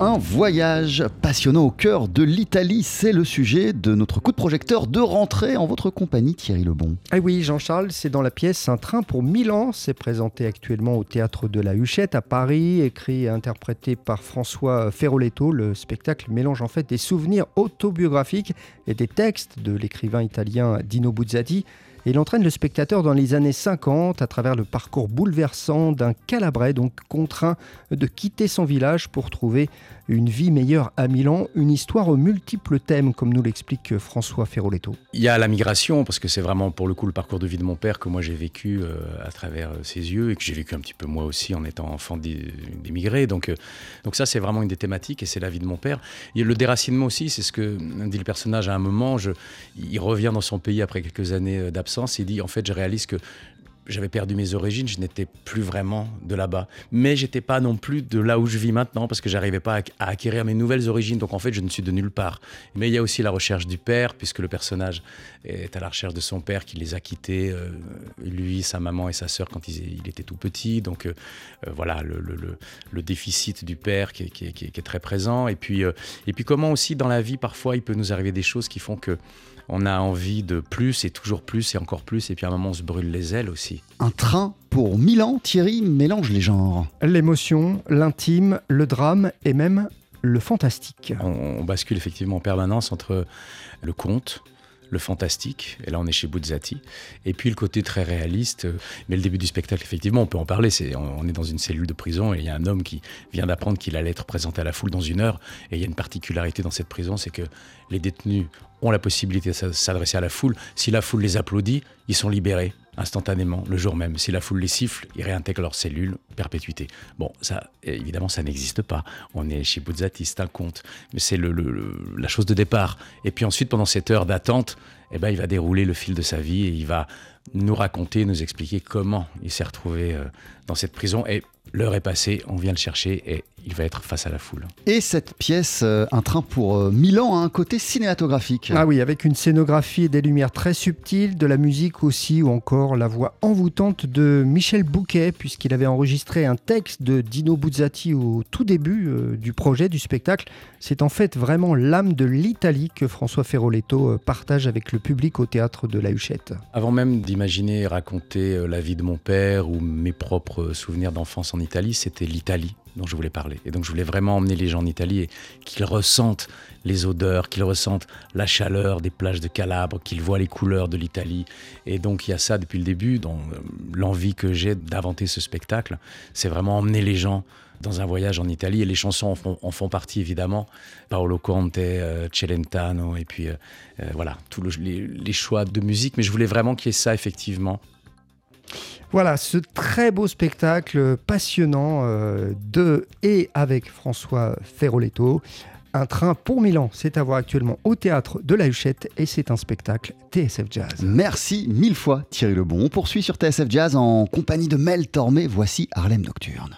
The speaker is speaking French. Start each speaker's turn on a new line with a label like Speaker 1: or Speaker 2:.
Speaker 1: un voyage passionnant au cœur de l'Italie. C'est le sujet de notre coup de projecteur de rentrée en votre compagnie, Thierry Lebon.
Speaker 2: Ah oui, Jean-Charles, c'est dans la pièce Un train pour Milan. C'est présenté actuellement au théâtre de la Huchette à Paris, écrit et interprété par François Ferroletto. Le spectacle mélange en fait des souvenirs autobiographiques et des textes de l'écrivain italien Dino Buzzati il entraîne le spectateur dans les années 50 à travers le parcours bouleversant d'un Calabrais, donc contraint de quitter son village pour trouver une vie meilleure à Milan, une histoire aux multiples thèmes, comme nous l'explique François Ferroletto.
Speaker 3: Il y a la migration, parce que c'est vraiment pour le coup le parcours de vie de mon père que moi j'ai vécu euh, à travers euh, ses yeux et que j'ai vécu un petit peu moi aussi en étant enfant d'émigré. Donc, euh, donc ça, c'est vraiment une des thématiques et c'est la vie de mon père. Et le déracinement aussi, c'est ce que dit le personnage à un moment. Il revient dans son pays après quelques années d'absence il dit en fait, je réalise que j'avais perdu mes origines, je n'étais plus vraiment de là-bas. Mais j'étais pas non plus de là où je vis maintenant parce que j'arrivais pas à, acquérir mes nouvelles origines. Donc en fait, je ne suis de nulle part. Mais il y a aussi la recherche du père, puisque le personnage est à la recherche de son père qui les a quittés, euh, lui, sa maman et sa sœur quand il, il était tout petit. Donc euh, euh, voilà, le, déficit du père qui est, qui, qui est, très présent. Et puis, et puis comment aussi dans la vie, parfois, il peut nous arriver des choses qui font que on a envie de plus et toujours plus et encore plus, et puis à un moment on se brûle les ailes aussi.
Speaker 1: Un train pour Milan, Thierry mélange les genres.
Speaker 2: L'émotion, l'intime, le drame et même le fantastique.
Speaker 3: On, bascule effectivement en permanence entre le conte, le fantastique, et là on est chez Buzzati, et puis le côté très réaliste. Mais le début du spectacle, effectivement, on peut en parler. C'est, on, est dans une cellule de prison et il y a un homme qui vient d'apprendre qu'il allait être présenté à la foule dans une heure. Et il y a une particularité dans cette prison, c'est que les détenus ont la possibilité de s'adresser à la foule. Si la foule les applaudit, ils sont libérés instantanément, le jour même. Si la foule les siffle, ils réintègrent leur cellule, perpétuité. Bon, ça, évidemment, ça n'existe pas. On est chez Buzzati, c'est un conte. Mais c'est le, la chose de départ. Et puis ensuite, pendant cette heure d'attente, eh ben, il va dérouler le fil de sa vie et il va nous raconter, nous expliquer comment il s'est retrouvé euh, dans cette prison. Et l'heure est passée, on vient le chercher et il va être face à la foule.
Speaker 1: Et cette pièce, euh, Un train pour euh, Milan, a un côté cinématographique.
Speaker 2: Ah oui, avec une scénographie et des lumières très subtiles, de la musique aussi, ou encore la voix envoûtante de Michel Bouquet, puisqu'il avait enregistré un texte de Dino Buzzati au tout début du projet, du spectacle. C'est en fait vraiment l'âme de l'Italie que François Ferroletto partage avec le public au théâtre de la Huchette.
Speaker 3: Avant même d'y imaginer raconter euh, la vie de mon père ou mes propres souvenirs d'enfance en Italie, c'était l'Italie dont je voulais parler. Et donc je voulais vraiment emmener les gens en Italie et qu'ils ressentent les odeurs, qu'ils ressentent la chaleur des plages de Calabre, qu'ils voient les couleurs de l'Italie. Et donc il y a ça depuis le début, dans euh, l'envie que j'ai d'inventer ce spectacle, c'est vraiment emmener les gens dans un voyage en Italie. Et les chansons en font, partie, évidemment. Paolo Conte, euh, Celentano, et puis euh, euh, voilà, tous les, choix de musique. Mais je voulais vraiment qu'il y ait ça, effectivement.
Speaker 2: Voilà, ce très beau spectacle passionnant de et avec François Ferroletto. Un train pour Milan, c'est à voir actuellement au théâtre de la Huchette et c'est un spectacle TSF Jazz.
Speaker 1: Merci mille fois Thierry Lebon. On poursuit sur TSF Jazz en compagnie de Mel Tormé. Voici Harlem Nocturne.